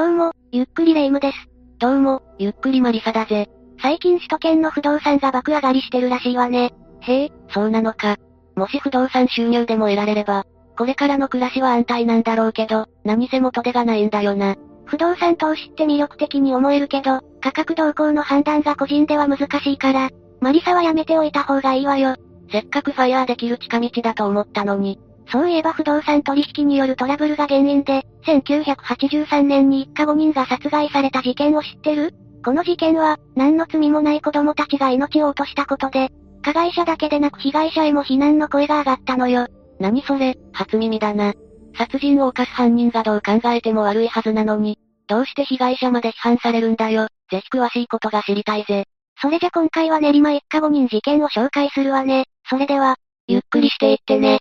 どうも、ゆっくりレ夢ムです。どうも、ゆっくりマリサだぜ。最近首都圏の不動産が爆上がりしてるらしいわね。へえ、そうなのか。もし不動産収入でも得られれば、これからの暮らしは安泰なんだろうけど、何せ元手がないんだよな。不動産投資って魅力的に思えるけど、価格動向の判断が個人では難しいから、マリサはやめておいた方がいいわよ。せっかくファイヤーできる近道だと思ったのに。そういえば不動産取引によるトラブルが原因で、1983年に一家5人が殺害された事件を知ってる？この事件は、何の罪もない子供たちが命を落としたことで、加害者だけでなく被害者へも非難の声が上がったのよ。何それ、初耳だな。殺人を犯す犯人がどう考えても悪いはずなのに、どうして被害者まで批判されるんだよ。ぜひ詳しいことが知りたいぜ。それじゃ今回は練馬一家5人事件を紹介するわね。それでは、ゆっくりしていってね。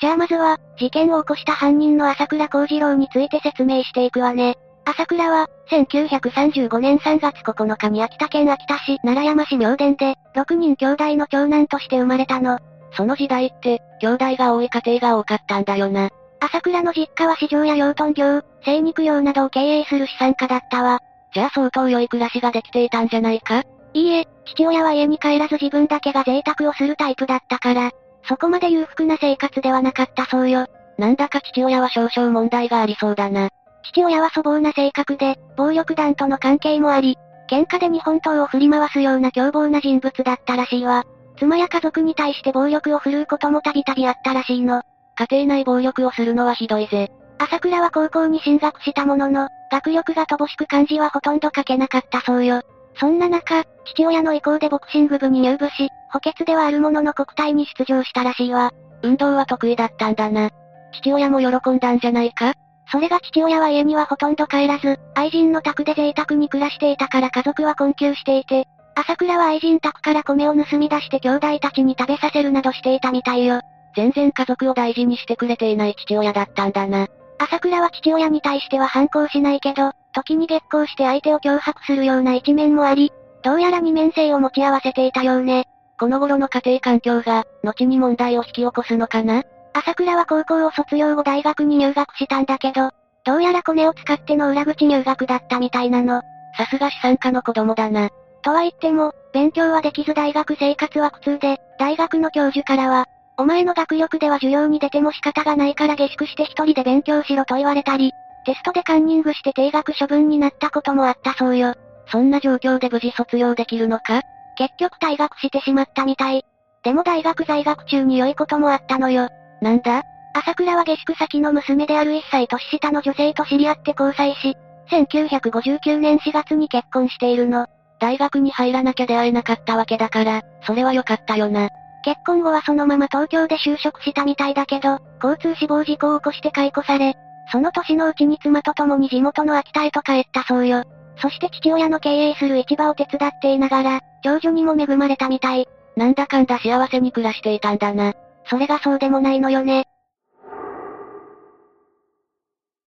じゃあまずは、事件を起こした犯人の朝倉幸次郎について説明していくわね。朝倉は、1935年3月9日に秋田県秋田市奈良山市明殿で、6人兄弟の長男として生まれたの。その時代って、兄弟が多い家庭が多かったんだよな。朝倉の実家は市場や養豚業、精肉業などを経営する資産家だったわ。じゃあ相当良い暮らしができていたんじゃないか？いいえ、父親は家に帰らず自分だけが贅沢をするタイプだったから、そこまで裕福な生活ではなかったそうよ。なんだか父親は少々問題がありそうだな。父親は粗暴な性格で、暴力団との関係もあり、喧嘩で日本刀を振り回すような凶暴な人物だったらしいわ。妻や家族に対して暴力を振るうこともたびたびあったらしいの。家庭内暴力をするのはひどいぜ。朝倉は高校に進学したものの、学力が乏しく漢字はほとんど書けなかったそうよ。そんな中、父親の意向でボクシング部に入部し、補欠ではあるものの国体に出場したらしいわ。運動は得意だったんだな。父親も喜んだんじゃないか？それが父親は家にはほとんど帰らず、愛人の宅で贅沢に暮らしていたから家族は困窮していて、朝倉は愛人宅から米を盗み出して兄弟たちに食べさせるなどしていたみたいよ。全然家族を大事にしてくれていない父親だったんだな。朝倉は父親に対しては反抗しないけど、時に激高して相手を脅迫するような一面もあり、どうやら二面性を持ち合わせていたようね。この頃の家庭環境が、後に問題を引き起こすのかな？朝倉は高校を卒業後大学に入学したんだけど、どうやらコネを使っての裏口入学だったみたいなの。さすが資産家の子供だな。とは言っても、勉強はできず大学生活は苦痛で、大学の教授からは、お前の学力では授業に出ても仕方がないから下宿して一人で勉強しろと言われたり、テストでカンニングして定額処分になったこともあったそうよ。そんな状況で無事卒業できるのか？結局退学してしまったみたい。でも大学在学中に良いこともあったのよ。なんだ？朝倉は下宿先の娘である1歳年下の女性と知り合って交際し、1959年4月に結婚しているの。大学に入らなきゃ出会えなかったわけだから、それは良かったよな。結婚後はそのまま東京で就職したみたいだけど、交通死亡事故を起こして解雇され、その年のうちに妻と共に地元の秋田へと帰ったそうよ。そして父親の経営する市場を手伝っていながら、長女にも恵まれたみたい。なんだかんだ幸せに暮らしていたんだな。それがそうでもないのよね。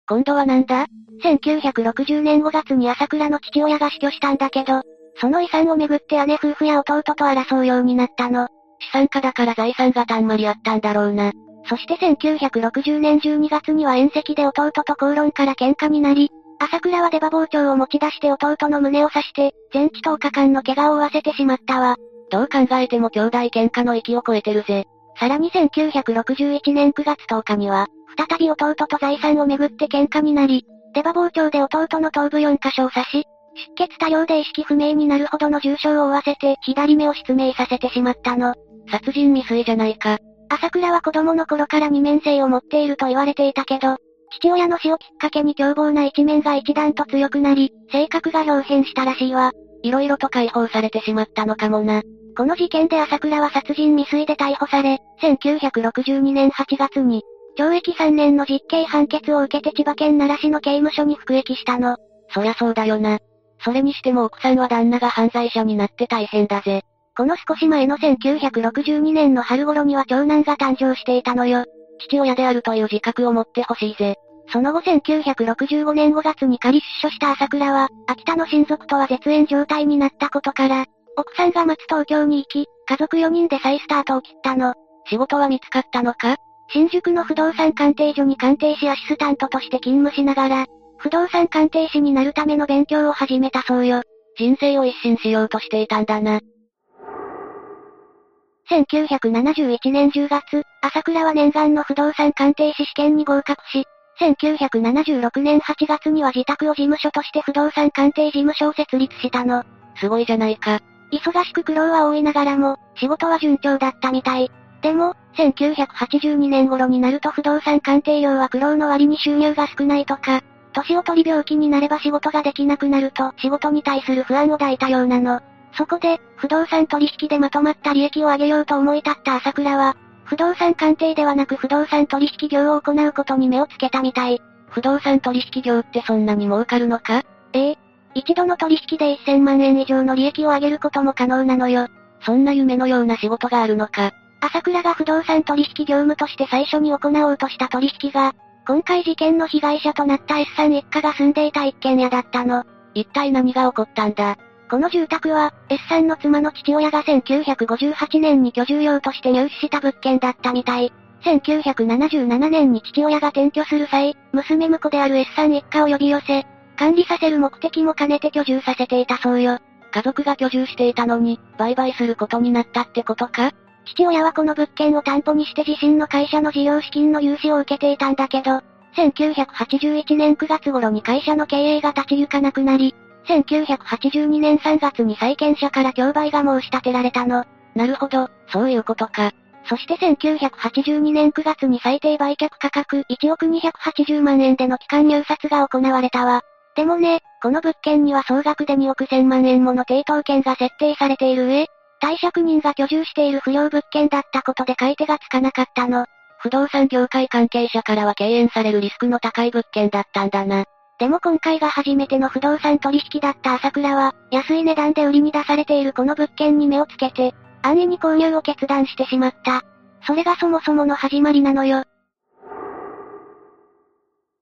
今度はなんだ ?1960 年5月に朝倉の父親が死去したんだけど、その遺産をめぐって姉夫婦や弟と争うようになったの。資産家だから財産がたんまりあったんだろうな。そして1960年12月には縁石で弟と口論から喧嘩になり、朝倉は出刃包丁を持ち出して弟の胸を刺して、全治10日間の怪我を負わせてしまったわ。どう考えても兄弟喧嘩の域を超えてるぜ。さらに1961年9月10日には、再び弟と財産をめぐって喧嘩になり、出刃包丁で弟の頭部4箇所を刺し、出血多量で意識不明になるほどの重傷を負わせて左目を失明させてしまったの。殺人未遂じゃないか。朝倉は子供の頃から二面性を持っていると言われていたけど、父親の死をきっかけに凶暴な一面が一段と強くなり、性格が表変したらしいわ。色々と解放されてしまったのかもな。この事件で朝倉は殺人未遂で逮捕され、1962年8月に、懲役3年の実刑判決を受けて千葉県奈良市の刑務所に服役したの。そりゃそうだよな。それにしても奥さんは旦那が犯罪者になって大変だぜ。この少し前の1962年の春頃には長男が誕生していたのよ。父親であるという自覚を持ってほしいぜ。その後1965年5月に仮出所した朝倉は、秋田の親族とは絶縁状態になったことから、奥さんが待つ東京に行き、家族4人で再スタートを切ったの。仕事は見つかったのか？新宿の不動産鑑定所に鑑定士アシスタントとして勤務しながら、不動産鑑定士になるための勉強を始めたそうよ。人生を一新しようとしていたんだな。1971年10月、朝倉は念願の不動産鑑定士試験に合格し、1976年8月には自宅を事務所として不動産鑑定事務所を設立したの。すごいじゃないか。忙しく苦労は多いながらも、仕事は順調だったみたい。でも、1982年頃になると不動産鑑定料は苦労の割に収入が少ないとか、年を取り病気になれば仕事ができなくなると仕事に対する不安を抱いたようなの。そこで、不動産取引でまとまった利益を上げようと思い立った朝倉は、不動産鑑定ではなく不動産取引業を行うことに目をつけたみたい。不動産取引業ってそんなに儲かるのか？ええ。一度の取引で1000万円以上の利益を上げることも可能なのよ。そんな夢のような仕事があるのか？朝倉が不動産取引業務として最初に行おうとした取引が、今回事件の被害者となった S さん一家が住んでいた一軒家だったの。一体何が起こったんだ？この住宅は、S さんの妻の父親が1958年に居住用として入手した物件だったみたい。1977年に父親が転居する際、娘婿である S さん一家を呼び寄せ、管理させる目的も兼ねて居住させていたそうよ。家族が居住していたのに、売買することになったってことか？父親はこの物件を担保にして自身の会社の事業資金の融資を受けていたんだけど、1981年9月頃に会社の経営が立ち行かなくなり、1982年3月に債権者から競売が申し立てられたの。なるほど、そういうことか。そして1982年9月に最低売却価格1億280万円での期間入札が行われたわ。でもね、この物件には総額で2億1000万円もの抵当権が設定されている上、貸借人が居住している不良物件だったことで買い手がつかなかったの。不動産業界関係者からは敬遠されるリスクの高い物件だったんだな。でも今回が初めての不動産取引だった朝倉は、安い値段で売りに出されているこの物件に目をつけて、安易に購入を決断してしまった。それがそもそもの始まりなのよ。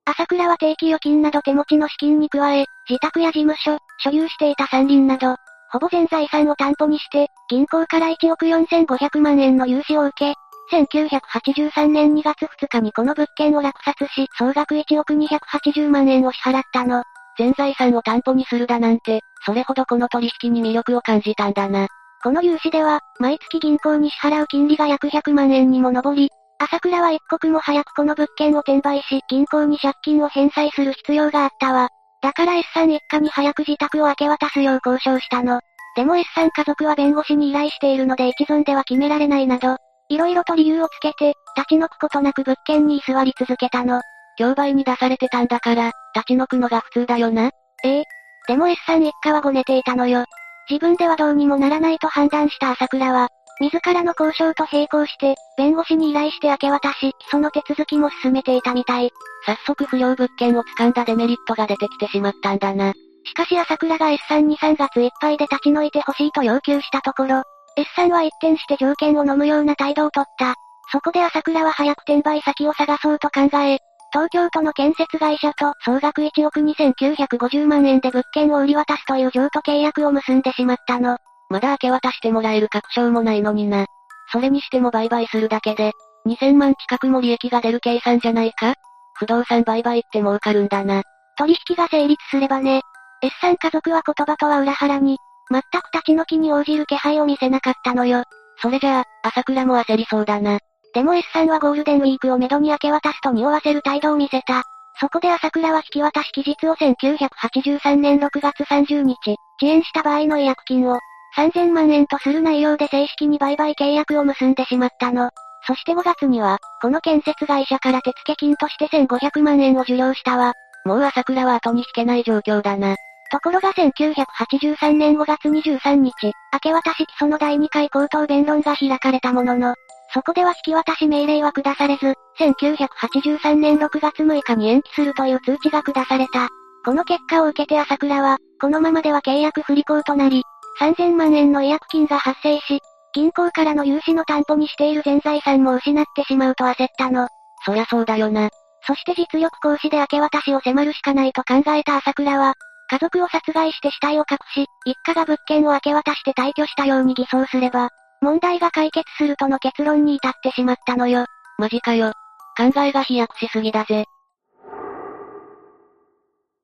朝倉は定期預金など手持ちの資金に加え、自宅や事務所、所有していた山林など、ほぼ全財産を担保にして、銀行から1億4500万円の融資を受け、1983年2月2日にこの物件を落札し、総額1億280万円を支払ったの。全財産を担保にするだなんて、それほどこの取引に魅力を感じたんだな。この融資では、毎月銀行に支払う金利が約100万円にも上り、朝倉は一刻も早くこの物件を転売し、銀行に借金を返済する必要があったわ。だから S さん一家に早く自宅を明け渡すよう交渉したの。でも S さん家族は弁護士に依頼しているので一存では決められないなど、いろいろと理由をつけて、立ち退くことなく物件に居座り続けたの。競売に出されてたんだから、立ち退くのが普通だよな。ええ。でも S さん一家はごねていたのよ。自分ではどうにもならないと判断した朝倉は、自らの交渉と並行して、弁護士に依頼して明け渡し、その手続きも進めていたみたい。早速不良物件を掴んだデメリットが出てきてしまったんだな。しかし朝倉が S さんに3月いっぱいで立ち退いてほしいと要求したところ、S さんは一転して条件を飲むような態度をとった。そこで朝倉は早く転売先を探そうと考え、東京都の建設会社と総額1億2950万円で物件を売り渡すという譲渡契約を結んでしまったの。まだ明け渡してもらえる確証もないのにな。それにしても売買するだけで、2000万近くも利益が出る計算じゃないか？不動産売買って儲かるんだな。取引が成立すればね。S さん家族は言葉とは裏腹に、全く立ち退きに応じる気配を見せなかったのよ。それじゃあ、朝倉も焦りそうだな。でも S さんはゴールデンウィークをめどに明け渡すと匂わせる態度を見せた。そこで朝倉は引き渡し期日を1983年6月30日、遅延した場合の違約金を3000万円とする内容で正式に売買契約を結んでしまったの。そして5月には、この建設会社から手付金として1500万円を受領したわ。もう朝倉は後に引けない状況だな。ところが1983年5月23日、明け渡し起訴の第2回口頭弁論が開かれたものの、そこでは引き渡し命令は下されず、1983年6月6日に延期するという通知が下された。この結果を受けて朝倉は、このままでは契約不履行となり、3000万円の違約金が発生し、銀行からの融資の担保にしている全財産も失ってしまうと焦ったの。そりゃそうだよな。そして実力行使で明け渡しを迫るしかないと考えた朝倉は、家族を殺害して死体を隠し、一家が物件を明け渡して退去したように偽装すれば、問題が解決するとの結論に至ってしまったのよ。マジかよ。考えが飛躍しすぎだぜ。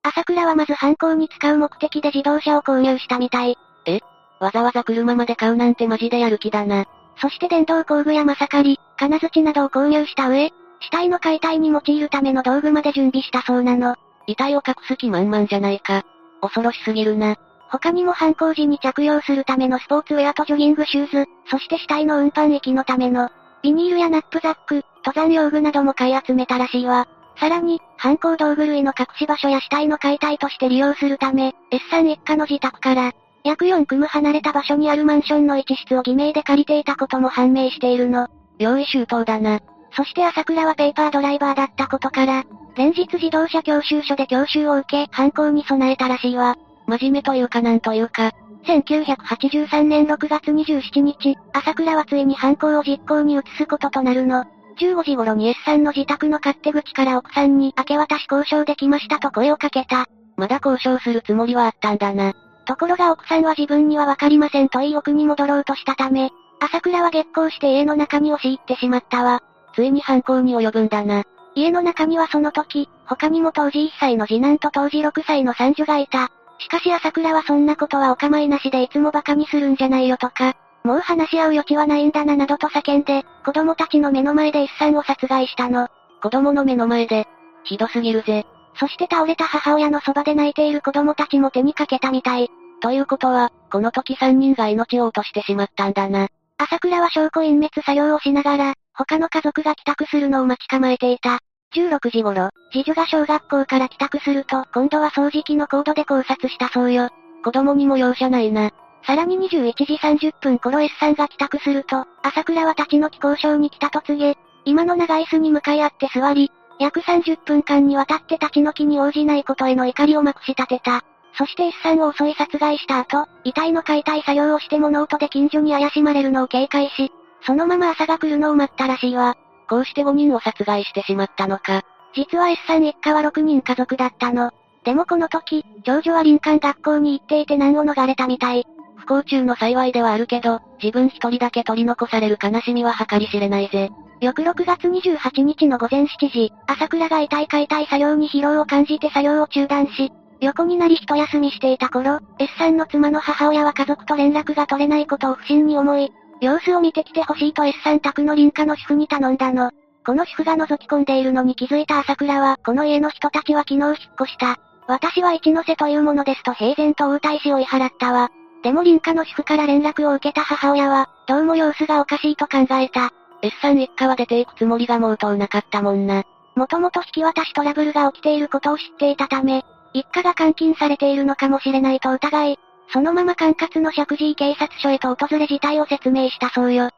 朝倉はまず犯行に使う目的で自動車を購入したみたい。え？わざわざ車まで買うなんてマジでやる気だな。そして電動工具やまさかり、金槌などを購入した上、死体の解体に用いるための道具まで準備したそうなの。遺体を隠す気満々じゃないか。恐ろしすぎるな。他にも犯行時に着用するためのスポーツウェアとジョギングシューズ、そして死体の運搬駅のための、ビニールやナップザック、登山用具なども買い集めたらしいわ。さらに、犯行道具類の隠し場所や死体の解体として利用するため、S さん一家の自宅から、約4組離れた場所にあるマンションの一室を偽名で借りていたことも判明しているの。用意周到だな。そして朝倉はペーパードライバーだったことから、連日自動車教習所で教習を受け、犯行に備えたらしいわ。真面目というかなんというか、1983年6月27日、朝倉はついに犯行を実行に移すこととなるの。15時頃に S さんの自宅の勝手口から奥さんに明け渡し交渉できましたと声をかけた。まだ交渉するつもりはあったんだな。ところが奥さんは自分にはわかりませんと言い奥に戻ろうとしたため、朝倉は激高して家の中に押し入ってしまったわ。ついに犯行に及ぶんだな。家の中にはその時、他にも当時1歳の次男と当時6歳の三女がいた。しかし朝倉はそんなことはお構いなしでいつも馬鹿にするんじゃないよとか、もう話し合う余地はないんだななどと叫んで、子供たちの目の前で一さんを殺害したの。子供の目の前で、ひどすぎるぜ。そして倒れた母親のそばで泣いている子供たちも手にかけたみたい。ということは、この時3人が命を落としてしまったんだな。朝倉は証拠隠滅作業をしながら、他の家族が帰宅するのを待ち構えていた。16時頃、次女が小学校から帰宅すると、今度は掃除機のコードで考察したそうよ。子供にも容赦ないな。さらに21時30分頃 S さんが帰宅すると、朝倉は立ち退き交渉に来たと告げ、今の長椅子に向かい合って座り、約30分間にわたって立ち退きに応じないことへの怒りをまくし立てた。そして S さんを襲い殺害した後、遺体の解体作業をして物音で近所に怪しまれるのを警戒し、そのまま朝が来るのを待ったらしいわ。こうして5人を殺害してしまったのか。実は S さん一家は6人家族だったの。でもこの時、長女は林間学校に行っていて難を逃れたみたい。不幸中の幸いではあるけど、自分一人だけ取り残される悲しみは計り知れないぜ。翌6月28日の午前7時、朝倉が遺体解体作業に疲労を感じて作業を中断し、横になり一休みしていた頃、S さんの妻の母親は家族と連絡が取れないことを不審に思い、様子を見てきてほしいと S さん宅の林家の主婦に頼んだの。この主婦が覗き込んでいるのに気づいた朝倉は、この家の人たちは昨日引っ越した。私は一ノ瀬というものですと平然と応対し追い払ったわ。でも林家の主婦から連絡を受けた母親は、どうも様子がおかしいと考えた。S さん一家は出ていくつもりがもうとうなかったもんな。もともと引き渡しトラブルが起きていることを知っていたため、一家が監禁されているのかもしれないと疑い、そのまま管轄の石神井警察署へと訪れ事態を説明したそうよ。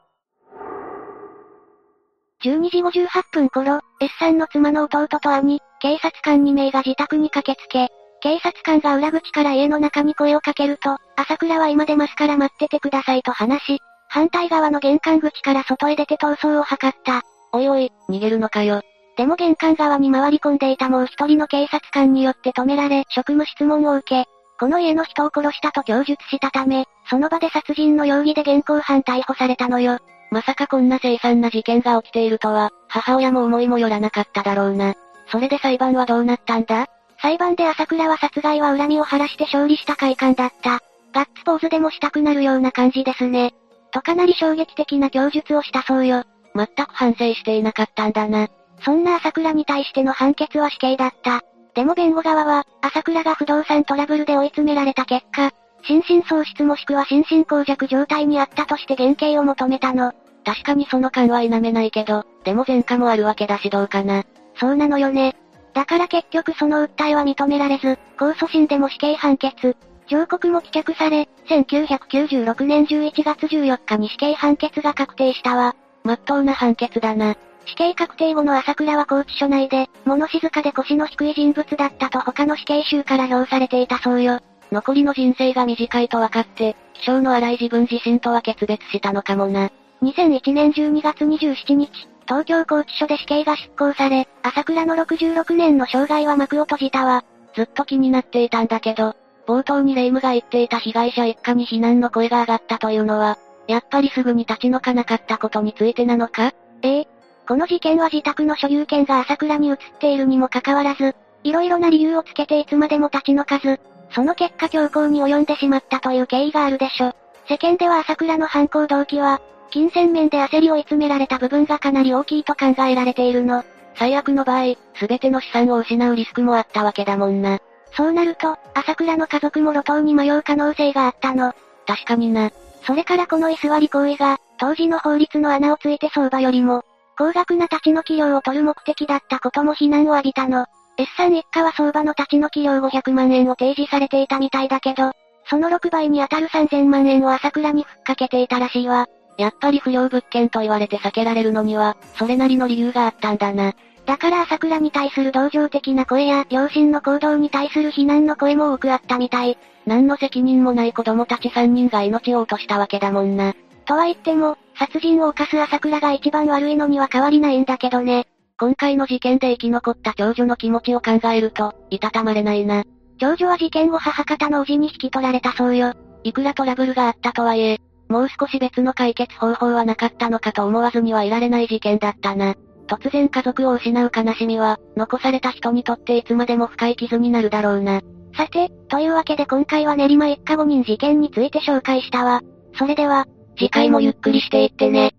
12時58分頃、S さんの妻の弟と兄、警察官2名が自宅に駆けつけ、警察官が裏口から家の中に声をかけると、朝倉は今出ますから待っててくださいと話し、反対側の玄関口から外へ出て逃走を図った。おいおい、逃げるのかよ。でも玄関側に回り込んでいたもう一人の警察官によって止められ、職務質問を受け、この家の人を殺したと供述したため、その場で殺人の容疑で現行犯逮捕されたのよ。まさかこんな凄惨な事件が起きているとは、母親も思いもよらなかっただろうな。それで裁判はどうなったんだ？裁判で朝倉は殺害は恨みを晴らして勝利した快感だった。ガッツポーズでもしたくなるような感じですね。とかなり衝撃的な供述をしたそうよ。全く反省していなかったんだな。そんな朝倉に対しての判決は死刑だった。でも弁護側は、朝倉が不動産トラブルで追い詰められた結果、心神喪失もしくは心神耗弱状態にあったとして減刑を求めたの。確かにその感は否めないけど、でも前科もあるわけだしどうかな。そうなのよね。だから結局その訴えは認められず、控訴審でも死刑判決。上告も棄却され、1996年11月14日に死刑判決が確定したわ。まっとうな判決だな。死刑確定後の朝倉は拘置所内で、物静かで腰の低い人物だったと他の死刑囚から評されていたそうよ。残りの人生が短いと分かって、気性の荒い自分自身とは決別したのかもな。2001年12月27日、東京拘置所で死刑が執行され、朝倉の66年の生涯は幕を閉じたわ。ずっと気になっていたんだけど、冒頭にレイムが言っていた被害者一家に非難の声が上がったというのは、やっぱりすぐに立ち退かなかったことについてなのか？ええ。この事件は自宅の所有権が朝倉に移っているにもかかわらず、いろいろな理由をつけていつまでも立ち退かず、その結果強行に及んでしまったという経緯があるでしょ。世間では朝倉の犯行動機は、金銭面で焦りを追い詰められた部分がかなり大きいと考えられているの。最悪の場合、すべての資産を失うリスクもあったわけだもんな。そうなると、朝倉の家族も路頭に迷う可能性があったの。確かにな。それからこの居座り行為が、当時の法律の穴をついて相場よりも、高額な立ち退き料を取る目的だったことも非難を浴びたの。S さん一家は相場の立ち退き料500万円を提示されていたみたいだけど、その6倍に当たる3000万円を朝倉にふっかけていたらしいわ。やっぱり不良物件と言われて避けられるのには、それなりの理由があったんだな。だから朝倉に対する同情的な声や、両親の行動に対する非難の声も多くあったみたい。何の責任もない子供たち3人が命を落としたわけだもんな。とは言っても、殺人を犯す朝倉が一番悪いのには変わりないんだけどね。今回の事件で生き残った長女の気持ちを考えると、いたたまれないな。長女は事件後母方の叔父に引き取られたそうよ。いくらトラブルがあったとはいえ、もう少し別の解決方法はなかったのかと思わずにはいられない事件だったな。突然家族を失う悲しみは、残された人にとっていつまでも深い傷になるだろうな。さて、というわけで今回は練馬一家5人事件について紹介したわ。それでは、次回もゆっくりしていってね。